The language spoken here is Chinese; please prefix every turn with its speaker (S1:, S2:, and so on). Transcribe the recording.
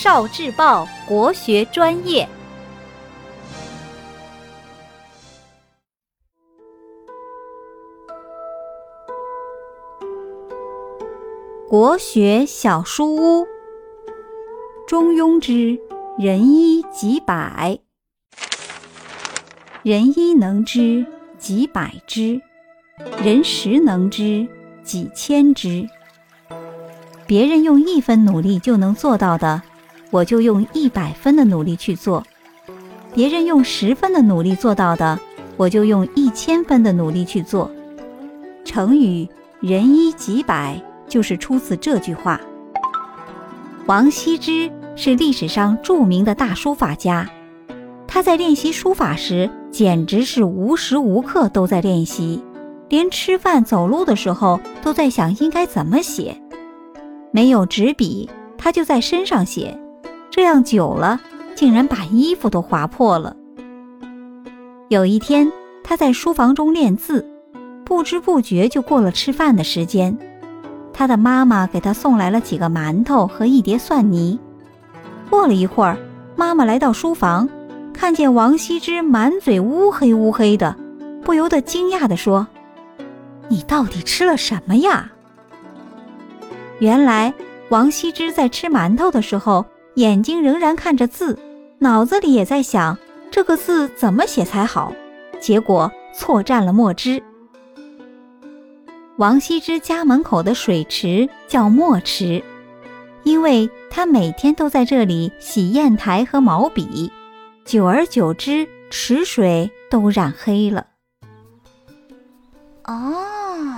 S1: 少智报国学专业，国学小书屋。中庸之仁一几百，人一能知几百之，人十能知几千之。别人用一分努力就能做到的，我就用一百分的努力去做；别人用十分的努力做到的，我就用一千分的努力去做。成语“人一几百”就是出自这句话。王羲之是历史上著名的大书法家，他在练习书法时，简直是无时无刻都在练习，连吃饭、走路的时候都在想应该怎么写。没有纸笔，他就在身上写，这样久了，竟然把衣服都划破了。有一天，他在书房中练字，不知不觉就过了吃饭的时间。他的妈妈给他送来了几个馒头和一碟蒜泥。过了一会儿，妈妈来到书房，看见王羲之满嘴乌黑乌黑的，不由得惊讶地说：“你到底吃了什么呀？”原来王羲之在吃馒头的时候，眼睛仍然看着字，脑子里也在想这个字怎么写才好，结果错蘸了墨汁。王羲之家门口的水池叫墨池，因为他每天都在这里洗砚台和毛笔，久而久之，池水都染黑了。哦。